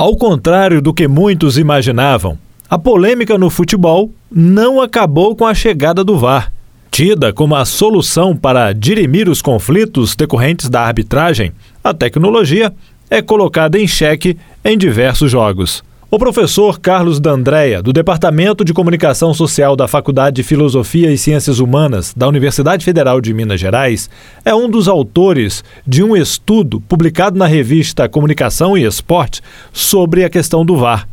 Ao contrário do que muitos imaginavam, a polêmica no futebol não acabou com a chegada do VAR. Tida como a solução para dirimir os conflitos decorrentes da arbitragem, a tecnologia é colocada em xeque em diversos jogos. O professor Carlos D'Andrea, do Departamento de Comunicação Social da Faculdade de Filosofia e Ciências Humanas da Universidade Federal de Minas Gerais, é um dos autores de um estudo publicado na revista Comunicação e Esporte sobre a questão do VAR.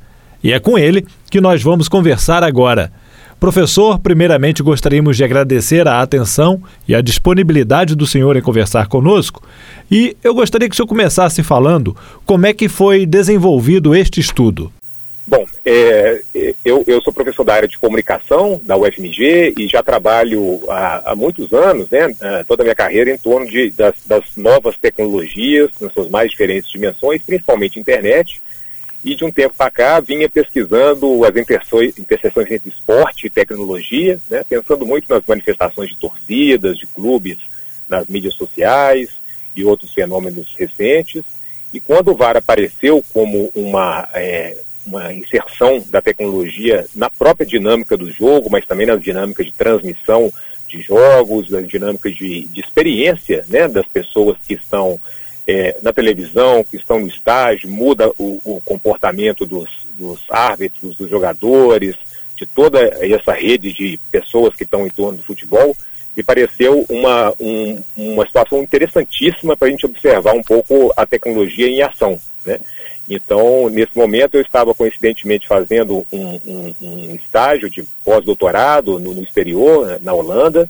E é com ele que nós vamos conversar agora. Professor, primeiramente gostaríamos de agradecer a atenção e a disponibilidade do senhor em conversar conosco. E eu gostaria que o senhor começasse falando como é que foi desenvolvido este estudo. Bom, é, eu, eu, sou professor da área de comunicação da UFMG e já trabalho há, há muitos anos, né, toda a minha carreira em torno de, das, das, novas tecnologias, nas suas mais diferentes dimensões, principalmente internet. E de um tempo para cá vinha pesquisando as interseções entre esporte e tecnologia, né, pensando muito nas manifestações de torcidas, de clubes, nas mídias sociais e outros fenômenos recentes. E quando o VAR apareceu como uma é, uma inserção da tecnologia na própria dinâmica do jogo, mas também nas dinâmicas de transmissão de jogos, nas dinâmicas de, de experiência né, das pessoas que estão é, na televisão, que estão no estágio, muda o, o comportamento dos, dos, árbitros, dos jogadores, de toda essa rede de pessoas que estão em torno do futebol, me pareceu uma, um, uma situação interessantíssima para a gente observar um pouco a tecnologia em ação. Né? Então, nesse momento, eu estava coincidentemente fazendo um, um, um estágio de pós-doutorado no, no, exterior, né, na Holanda,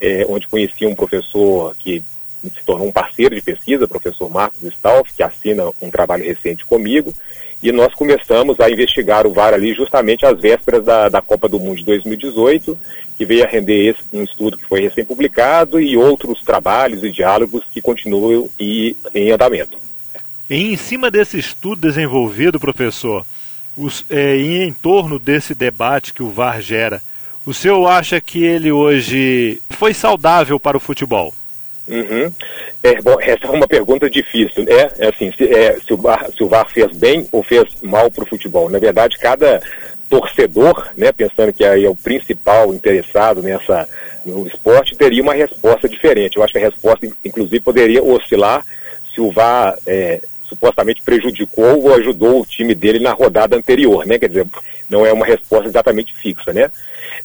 é, onde conheci um professor que se tornou um parceiro de pesquisa, professor Marcos Stauf, que assina um trabalho recente comigo, e nós começamos a investigar o VAR ali justamente às vésperas da, da Copa do Mundo de 2018, que veio a render esse, um estudo que foi recém-publicado e outros trabalhos e diálogos que continuam e, em andamento. E em cima desse estudo desenvolvido, professor, os, é, em torno desse debate que o VAR gera, o senhor acha que ele hoje foi saudável para o futebol? Uhum. É, bom, essa é uma pergunta difícil. É, é assim, se, é, se, o VAR, se o VAR fez bem ou fez mal para o futebol. Na verdade, cada torcedor, né, pensando que aí é o principal interessado nessa no esporte, teria uma resposta diferente. Eu acho que a resposta, inclusive, poderia oscilar se o VAR é, supostamente prejudicou ou ajudou o time dele na rodada anterior, né? Quer dizer, não é uma resposta exatamente fixa, né?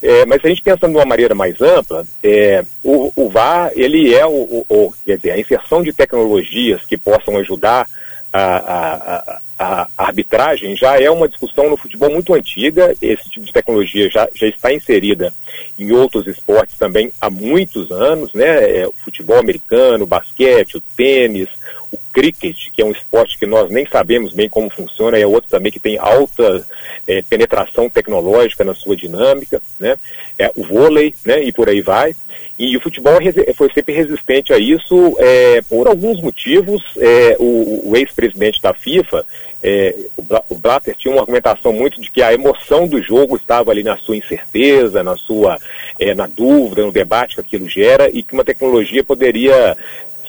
É, mas a gente pensando de uma maneira mais ampla, é, o, o, VAR, ele é o, o, quer dizer, a inserção de tecnologias que possam ajudar a, a, a, a, arbitragem já é uma discussão no futebol muito antiga, esse tipo de tecnologia já, já está inserida em outros esportes também há muitos anos, né? É, o futebol americano, o basquete, o tênis, o cricket, que é um esporte que nós nem sabemos bem como funciona, é outro também que tem alta é, penetração tecnológica na sua dinâmica, né? É, o vôlei, né? E por aí vai. E o futebol foi sempre resistente a isso é, por alguns motivos. É, o, o ex-presidente da FIFA, é, o Blatter, tinha uma argumentação muito de que a emoção do jogo estava ali na sua incerteza, na sua é, na dúvida, no debate que aquilo gera e que uma tecnologia poderia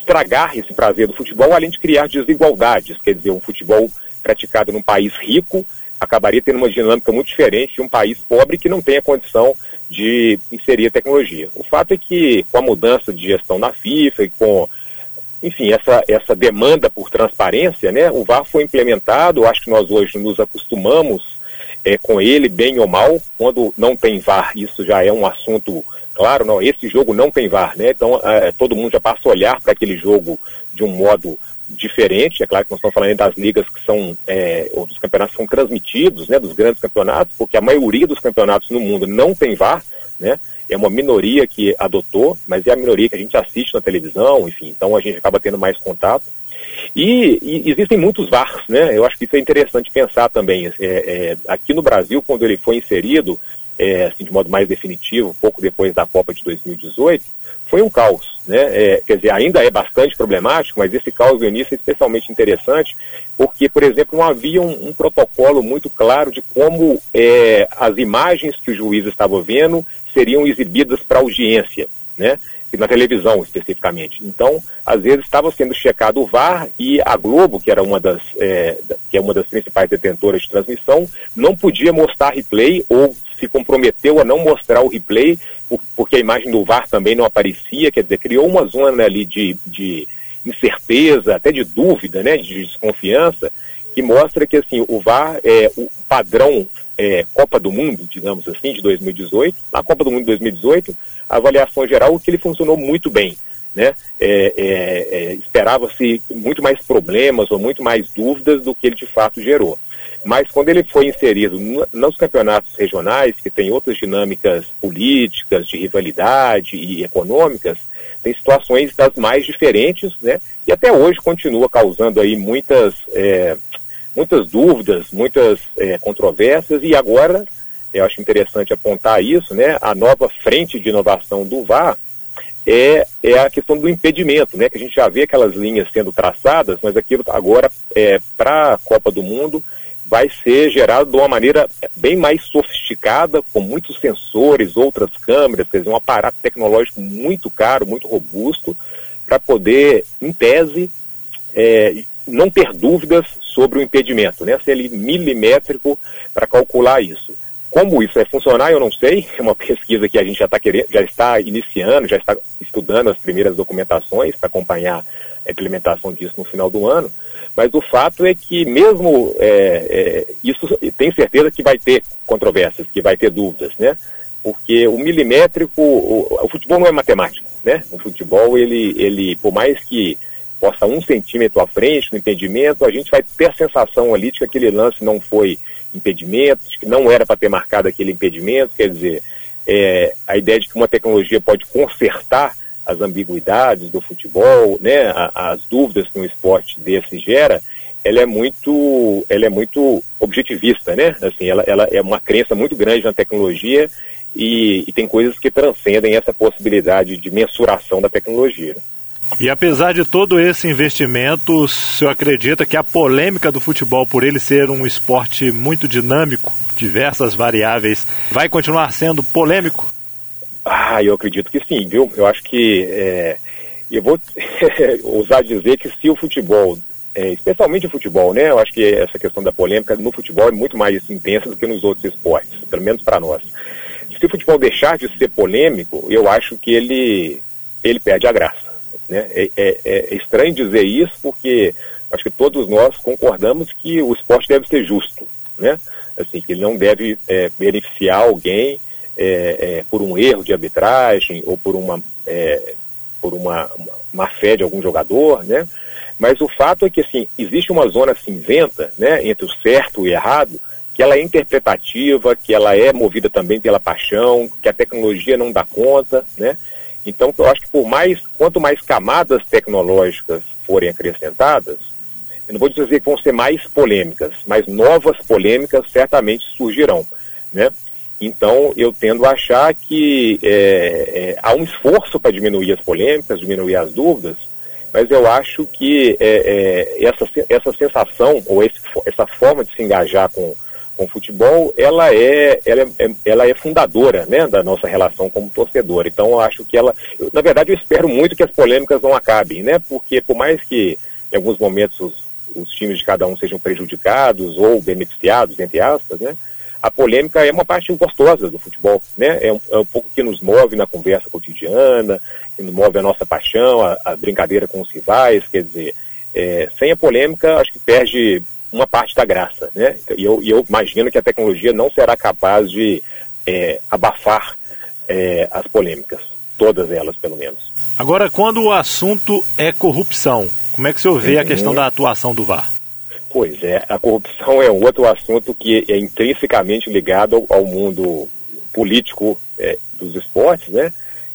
estragar esse prazer do futebol, além de criar desigualdades. Quer dizer, um futebol praticado num país rico acabaria tendo uma dinâmica muito diferente de um país pobre que não tem a condição de inserir a tecnologia. O fato é que, com a mudança de gestão na FIFA e com, enfim, essa, essa demanda por transparência, né, o VAR foi implementado, acho que nós hoje nos acostumamos é, com ele, bem ou mal. Quando não tem VAR, isso já é um assunto claro, não, esse jogo não tem VAR, né? Então é, todo mundo já passa a olhar para aquele jogo de um modo diferente. É claro que nós estamos falando das ligas que são, é, ou dos campeonatos que são transmitidos, né, dos grandes campeonatos, porque a maioria dos campeonatos no mundo não tem VAR, né? É uma minoria que adotou, mas é a minoria que a gente assiste na televisão, enfim, então a gente acaba tendo mais contato. E, e existem muitos VARs, né? Eu acho que isso é interessante pensar também. É, é, aqui no Brasil, quando ele foi inserido, é, assim, de modo mais definitivo, pouco depois da Copa de 2018, foi um caos. Né? É, quer dizer, ainda é bastante problemático, mas esse caos do início é especialmente interessante, porque, por exemplo, não havia um, um protocolo muito claro de como é, as imagens que o juiz estava vendo seriam exibidas para audiência. Né? Na televisão especificamente. Então, às vezes estava sendo checado o VAR e a Globo, que era uma das, é, que é uma das principais detentoras de transmissão, não podia mostrar replay ou se comprometeu a não mostrar o replay porque a imagem do VAR também não aparecia, quer dizer, criou uma zona ali de, de incerteza, até de dúvida, né, de desconfiança, que mostra que assim o VAR é o padrão é, Copa do Mundo, digamos assim, de 2018. Na Copa do Mundo de 2018, a avaliação geral é que ele funcionou muito bem. Né? É, é, é, Esperava-se muito mais problemas ou muito mais dúvidas do que ele de fato gerou. Mas quando ele foi inserido nos campeonatos regionais, que tem outras dinâmicas políticas, de rivalidade e econômicas, tem situações das mais diferentes, né? E até hoje continua causando aí muitas é, muitas dúvidas, muitas é, controvérsias, e agora, eu acho interessante apontar isso, né, a nova frente de inovação do VAR é, é a questão do impedimento, né, que a gente já vê aquelas linhas sendo traçadas, mas aquilo agora, é, para a Copa do Mundo, vai ser gerado de uma maneira bem mais sofisticada, com muitos sensores, outras câmeras, quer dizer, um aparato tecnológico muito caro, muito robusto, para poder, em tese, é, não ter dúvidas sobre o impedimento, né? Ser ele milimétrico para calcular isso. Como isso vai funcionar, eu não sei. É uma pesquisa que a gente já, tá querendo, já está iniciando, já está estudando as primeiras documentações para acompanhar a implementação disso no final do ano. Mas o fato é que mesmo é, é, isso tem certeza que vai ter controvérsias, que vai ter dúvidas, né? Porque o milimétrico, o, o futebol não é matemático, né? O futebol ele, ele, por mais que possa um centímetro à frente no impedimento, a gente vai ter a sensação ali de que aquele lance não foi impedimento, de que não era para ter marcado aquele impedimento, quer dizer, é, a ideia de que uma tecnologia pode consertar as ambiguidades do futebol, né, as dúvidas que um esporte desse gera, ela é muito, ela é muito objetivista, né? Assim, ela, ela é uma crença muito grande na tecnologia e, e tem coisas que transcendem essa possibilidade de mensuração da tecnologia. E apesar de todo esse investimento, o senhor acredita que a polêmica do futebol, por ele ser um esporte muito dinâmico, diversas variáveis, vai continuar sendo polêmico? Ah, eu acredito que sim, viu? Eu acho que. É, eu vou ousar dizer que se o futebol, é, especialmente o futebol, né? Eu acho que essa questão da polêmica no futebol é muito mais intensa do que nos outros esportes, pelo menos para nós. Se o futebol deixar de ser polêmico, eu acho que ele, ele perde a graça. Né? É, é, é, estranho dizer isso porque acho que todos nós concordamos que o esporte deve ser justo, né? Assim, que ele não deve é, beneficiar alguém é, é, por um erro de arbitragem ou por uma, é, por uma, uma má fé de algum jogador, né? Mas o fato é que assim, existe uma zona cinzenta né, entre o certo e o errado, que ela é interpretativa, que ela é movida também pela paixão, que a tecnologia não dá conta, né? Então, eu acho que por mais, quanto mais camadas tecnológicas forem acrescentadas, eu não vou dizer que vão ser mais polêmicas, mas novas polêmicas certamente surgirão, né? Então, eu tendo a achar que é, é, há um esforço para diminuir as polêmicas, diminuir as dúvidas, mas eu acho que é, é essa, essa sensação, ou esse, essa forma de se engajar com, com o futebol, ela é, ela é, ela é fundadora né, da nossa relação como torcedor. Então, eu acho que ela. Eu, na verdade, eu espero muito que as polêmicas não acabem, né? Porque, por mais que em alguns momentos os, os times de cada um sejam prejudicados ou beneficiados, entre aspas, né? A polêmica é uma parte gostosa do futebol, né? É um, é um pouco que nos move na conversa cotidiana, que nos move a nossa paixão, a, a brincadeira com os rivais, quer dizer, é, sem a polêmica, acho que perde uma parte da graça, né? E eu, eu imagino que a tecnologia não será capaz de é, abafar é, as polêmicas, todas elas, pelo menos. Agora, quando o assunto é corrupção, como é que o senhor vê uhum. a questão da atuação do VAR? Pois é, a corrupção é um outro assunto que é intrinsecamente ligado ao, ao mundo político é, dos esportes, né?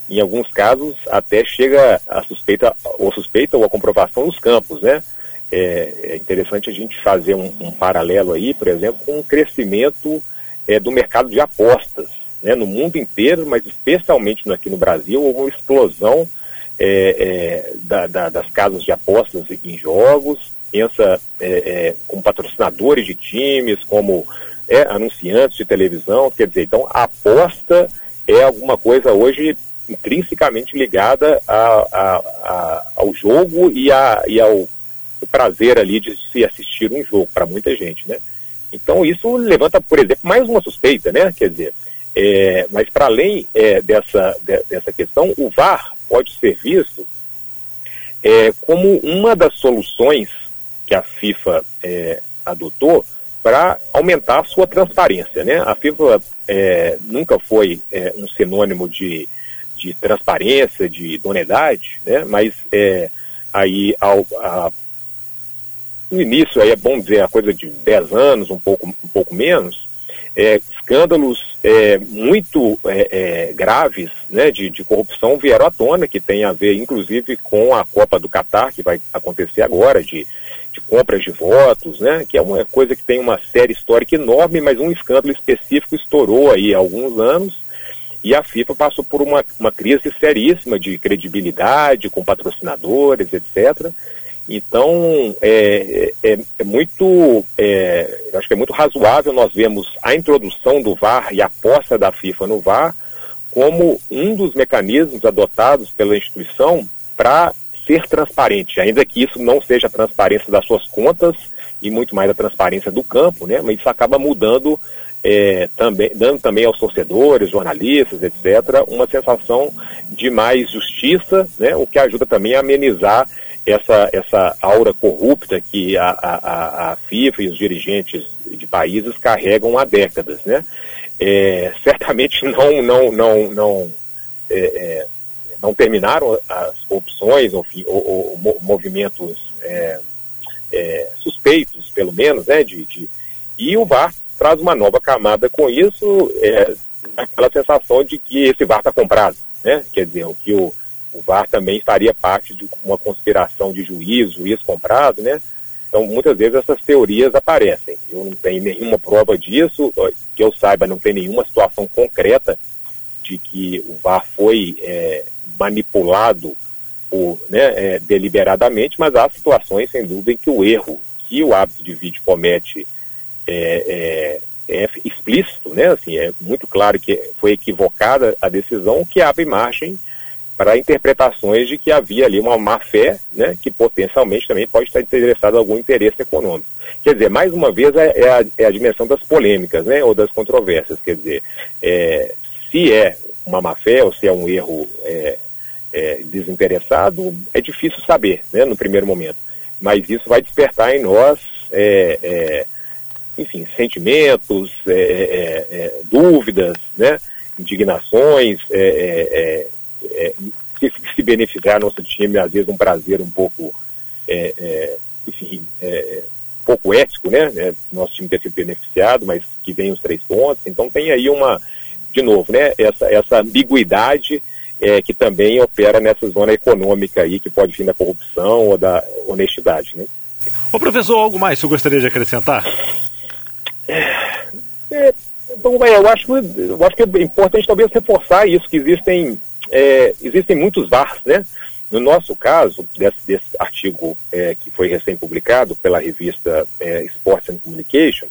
Em alguns casos até chega a suspeita ou suspeita ou a comprovação nos campos, né? É, é interessante a gente fazer um, um, paralelo aí, por exemplo, com o crescimento é, do mercado de apostas. Né, no mundo inteiro, mas especialmente aqui no Brasil, houve uma explosão é, é, da, da, das casas de apostas em jogos, pensa é, é, como patrocinadores de times, como é, anunciantes de televisão, quer dizer, então a aposta é alguma coisa hoje intrinsecamente ligada a, a, a, ao jogo e, e ao prazer ali de se assistir um jogo para muita gente, né? Então isso levanta, por exemplo, mais uma suspeita, né? Quer dizer, é, mas para além é, dessa, de, dessa questão, o VAR pode ser visto é, como uma das soluções que a FIFA é, adotou para aumentar a sua transparência. Né? A FIFA é, nunca foi é, um sinônimo de, de transparência, de idoneidade, né? mas aí ao, a, no início, aí é bom dizer, a coisa de 10 anos, um pouco, um pouco menos, é, escândalos é, muito é, é, graves né, de, de, corrupção vieram à tona, que tem a ver, inclusive, com a Copa do Catar, que vai acontecer agora, de, de compras de votos, né, que é uma coisa que tem uma série histórica enorme, mas um escândalo específico estourou aí há alguns anos, e a FIFA passou por uma, uma crise seríssima de credibilidade com patrocinadores, etc., então, é, é, é muito, é, acho que é muito razoável nós vemos a introdução do VAR e a posse da FIFA no VAR como um dos mecanismos adotados pela instituição para ser transparente, ainda que isso não seja a transparência das suas contas e muito mais a transparência do campo, né? Mas isso acaba mudando é, também, dando também aos torcedores, jornalistas, etc., uma sensação de mais justiça, né? O que ajuda também a amenizar essa, essa aura corrupta que a, a, a FIFA e os dirigentes de países carregam há décadas, né? É, certamente não, não, não, não, é, é, não terminaram as corrupções ou, ou, ou movimentos é, é, suspeitos, pelo menos, né? De, de, e o VAR traz uma nova camada com isso, é, aquela sensação de que esse VAR está comprado, né? Quer dizer, o que o o VAR também faria parte de uma conspiração de juiz, juiz comprado, né? Então, muitas vezes essas teorias aparecem. Eu não tenho nenhuma prova disso, que eu saiba, não tem nenhuma situação concreta de que o VAR foi é, manipulado por, né, é, deliberadamente, mas há situações, sem dúvida, em que o erro que o hábito de vídeo comete é, é, é explícito, né? Assim, é muito claro que foi equivocada a decisão que abre margem para interpretações de que havia ali uma má-fé, né, que potencialmente também pode estar interessado em algum interesse econômico. Quer dizer, mais uma vez é, é, a, é a, dimensão das polêmicas, né, ou das controvérsias. Quer dizer, é, se é uma má-fé ou se é um erro é, é, desinteressado, é difícil saber, né, no primeiro momento. Mas isso vai despertar em nós, é, enfim, sentimentos, dúvidas, né, indignações, é, se, se beneficiar nosso time, às vezes um prazer um pouco, é, é, enfim, é, pouco ético, né? É, nosso time ter sido beneficiado, mas que vem os três pontos. Então tem aí uma, de novo, né? Essa, essa ambiguidade é, que também opera nessa zona econômica aí, que pode vir da corrupção ou da honestidade, né? Ô professor, algo mais que você gostaria de acrescentar? É, bom, eu acho, eu acho que é importante talvez reforçar isso, que existem é, existem muitos VARs, né? No nosso caso, desse, desse artigo é, que foi recém-publicado pela revista é, Sports and Communication,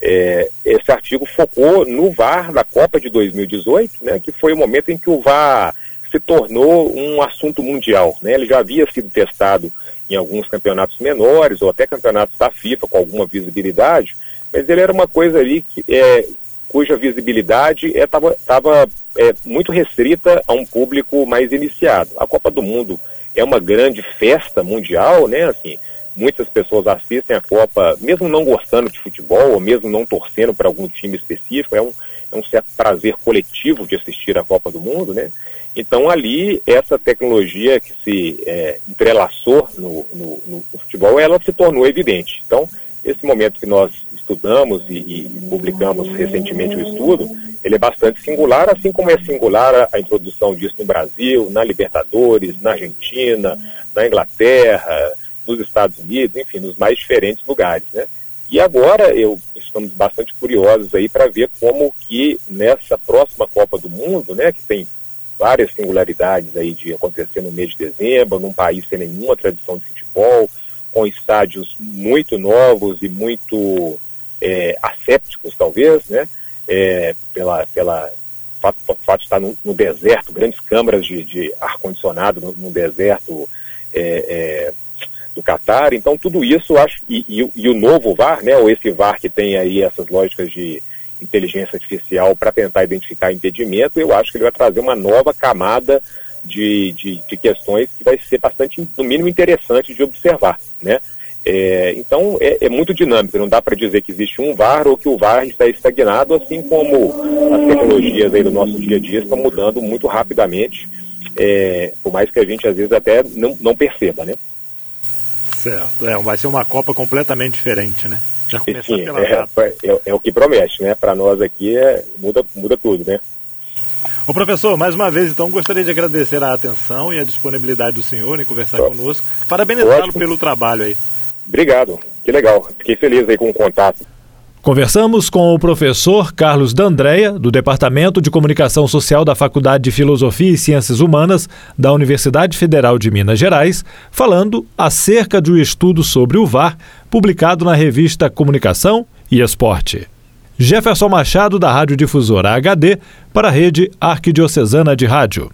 é, esse artigo focou no VAR da Copa de 2018, né, que foi o momento em que o VAR se tornou um assunto mundial. Né? Ele já havia sido testado em alguns campeonatos menores, ou até campeonatos da FIFA, com alguma visibilidade, mas ele era uma coisa ali que, é, cuja visibilidade estava é, é, muito restrita a um público mais iniciado. A Copa do Mundo é uma grande festa mundial, né? Assim, muitas pessoas assistem a Copa, mesmo não gostando de futebol, ou mesmo não torcendo para algum time específico, é um, é um certo prazer coletivo de assistir a Copa do Mundo, né? Então ali, essa tecnologia que se é, entrelaçou no, no, no futebol, ela se tornou evidente. Então, esse momento que nós estudamos e, e, publicamos recentemente o estudo, ele é bastante singular, assim como é singular a, introdução disso no Brasil, na Libertadores, na Argentina, na Inglaterra, nos Estados Unidos, enfim, nos mais diferentes lugares, né? E agora eu estamos bastante curiosos aí para ver como que nessa próxima Copa do Mundo, né, que tem várias singularidades aí de acontecer no mês de dezembro, num país sem nenhuma tradição de futebol, com estádios muito novos e muito é, assépticos, talvez, né? É, pela, pela fato, fato de estar no, no deserto, grandes câmaras de, de ar-condicionado no, no, deserto é, é, do Catar. Então, tudo isso, acho, e, e, e, o novo VAR, né, ou esse VAR que tem aí essas lógicas de inteligência artificial para tentar identificar impedimento, eu acho que ele vai trazer uma nova camada de, de, de questões que vai ser bastante, no mínimo, interessante de observar, né? É, então é, é, muito dinâmico, não dá para dizer que existe um VAR ou que o VAR está estagnado, assim como as tecnologias aí do nosso dia a dia estão mudando muito rapidamente, é, por mais que a gente às vezes até não, não perceba, né? Certo, é, vai ser uma Copa completamente diferente, né? Já Sim, é, é, é, o que promete, né? Para nós aqui é, muda, muda tudo, né? Ô professor, mais uma vez, então, gostaria de agradecer a atenção e a disponibilidade do senhor em conversar conosco. Parabenizá-lo pelo trabalho aí. Obrigado, que legal. Fiquei feliz aí com o contato. Conversamos com o professor Carlos D'Andrea, do Departamento de Comunicação Social da Faculdade de Filosofia e Ciências Humanas da Universidade Federal de Minas Gerais, falando acerca do estudo sobre o VAR, publicado na revista Comunicação e Esporte. Jefferson Machado, da Rádio Difusora HD, para a Rede Arquidiocesana de Rádio.